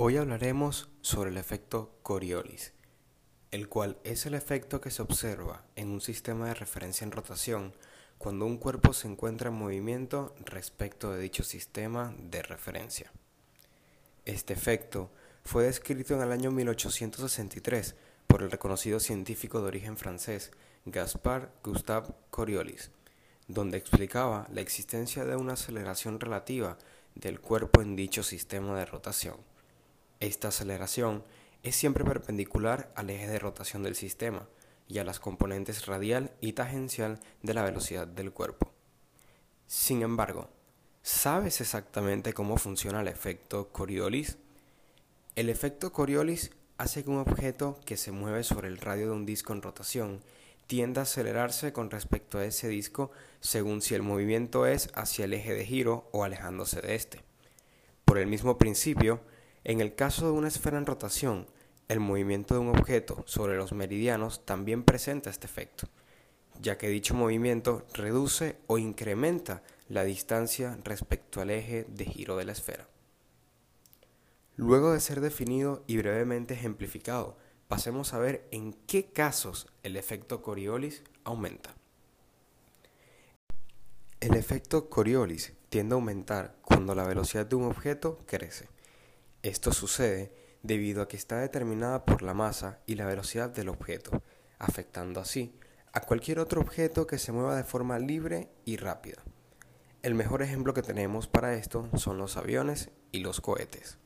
Hoy hablaremos sobre el efecto Coriolis, el cual es el efecto que se observa en un sistema de referencia en rotación cuando un cuerpo se encuentra en movimiento respecto de dicho sistema de referencia. Este efecto fue descrito en el año 1863 por el reconocido científico de origen francés Gaspard Gustave Coriolis, donde explicaba la existencia de una aceleración relativa del cuerpo en dicho sistema de rotación. Esta aceleración es siempre perpendicular al eje de rotación del sistema y a las componentes radial y tangencial de la velocidad del cuerpo. Sin embargo, ¿sabes exactamente cómo funciona el efecto Coriolis? El efecto Coriolis hace que un objeto que se mueve sobre el radio de un disco en rotación tienda a acelerarse con respecto a ese disco según si el movimiento es hacia el eje de giro o alejándose de este. Por el mismo principio, en el caso de una esfera en rotación, el movimiento de un objeto sobre los meridianos también presenta este efecto, ya que dicho movimiento reduce o incrementa la distancia respecto al eje de giro de la esfera. Luego de ser definido y brevemente ejemplificado, pasemos a ver en qué casos el efecto Coriolis aumenta. El efecto Coriolis tiende a aumentar cuando la velocidad de un objeto crece. Esto sucede debido a que está determinada por la masa y la velocidad del objeto, afectando así a cualquier otro objeto que se mueva de forma libre y rápida. El mejor ejemplo que tenemos para esto son los aviones y los cohetes.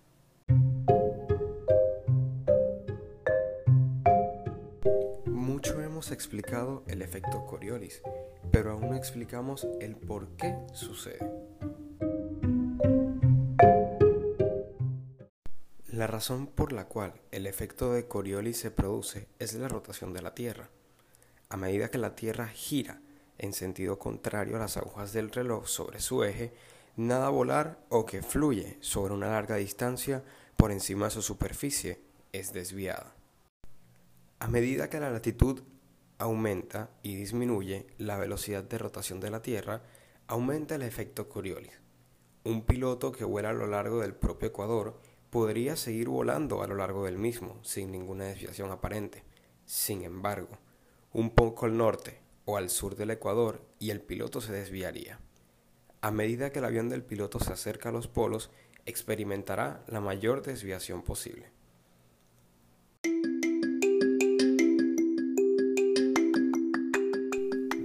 explicado el efecto Coriolis, pero aún no explicamos el por qué sucede. La razón por la cual el efecto de Coriolis se produce es la rotación de la Tierra. A medida que la Tierra gira en sentido contrario a las agujas del reloj sobre su eje, nada volar o que fluye sobre una larga distancia por encima de su superficie es desviada. A medida que la latitud aumenta y disminuye la velocidad de rotación de la Tierra, aumenta el efecto Coriolis. Un piloto que vuela a lo largo del propio Ecuador podría seguir volando a lo largo del mismo, sin ninguna desviación aparente. Sin embargo, un poco al norte o al sur del Ecuador y el piloto se desviaría. A medida que el avión del piloto se acerca a los polos, experimentará la mayor desviación posible.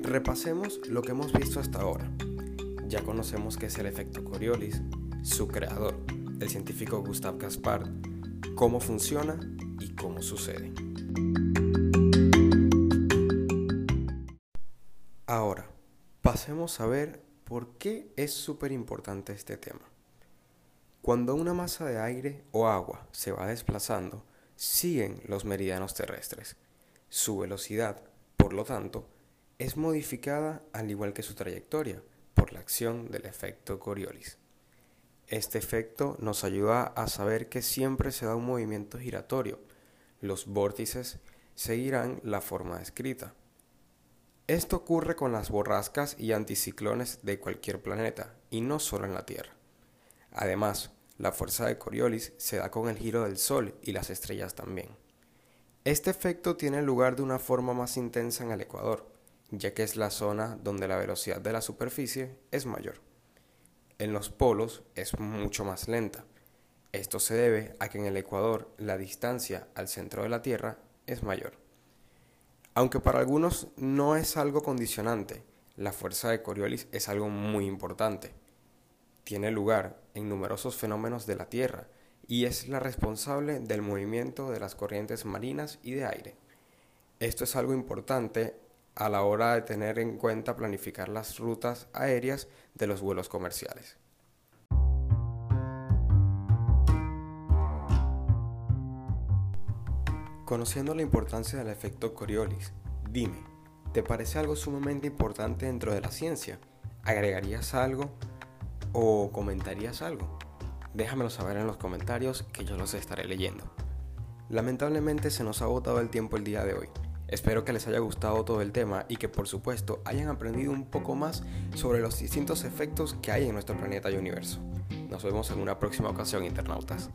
Repasemos lo que hemos visto hasta ahora. Ya conocemos qué es el efecto Coriolis, su creador, el científico Gustave Gaspard, cómo funciona y cómo sucede. Ahora, pasemos a ver por qué es súper importante este tema. Cuando una masa de aire o agua se va desplazando, siguen los meridianos terrestres. Su velocidad, por lo tanto, es modificada al igual que su trayectoria por la acción del efecto Coriolis. Este efecto nos ayuda a saber que siempre se da un movimiento giratorio. Los vórtices seguirán la forma descrita. Esto ocurre con las borrascas y anticiclones de cualquier planeta y no solo en la Tierra. Además, la fuerza de Coriolis se da con el giro del Sol y las estrellas también. Este efecto tiene lugar de una forma más intensa en el Ecuador, ya que es la zona donde la velocidad de la superficie es mayor. En los polos es mucho más lenta. Esto se debe a que en el Ecuador la distancia al centro de la Tierra es mayor. Aunque para algunos no es algo condicionante, la fuerza de Coriolis es algo muy importante. Tiene lugar en numerosos fenómenos de la Tierra y es la responsable del movimiento de las corrientes marinas y de aire. Esto es algo importante a la hora de tener en cuenta planificar las rutas aéreas de los vuelos comerciales. Conociendo la importancia del efecto Coriolis, dime, ¿te parece algo sumamente importante dentro de la ciencia? ¿Agregarías algo o comentarías algo? Déjamelo saber en los comentarios que yo los estaré leyendo. Lamentablemente se nos ha agotado el tiempo el día de hoy. Espero que les haya gustado todo el tema y que por supuesto hayan aprendido un poco más sobre los distintos efectos que hay en nuestro planeta y universo. Nos vemos en una próxima ocasión, internautas.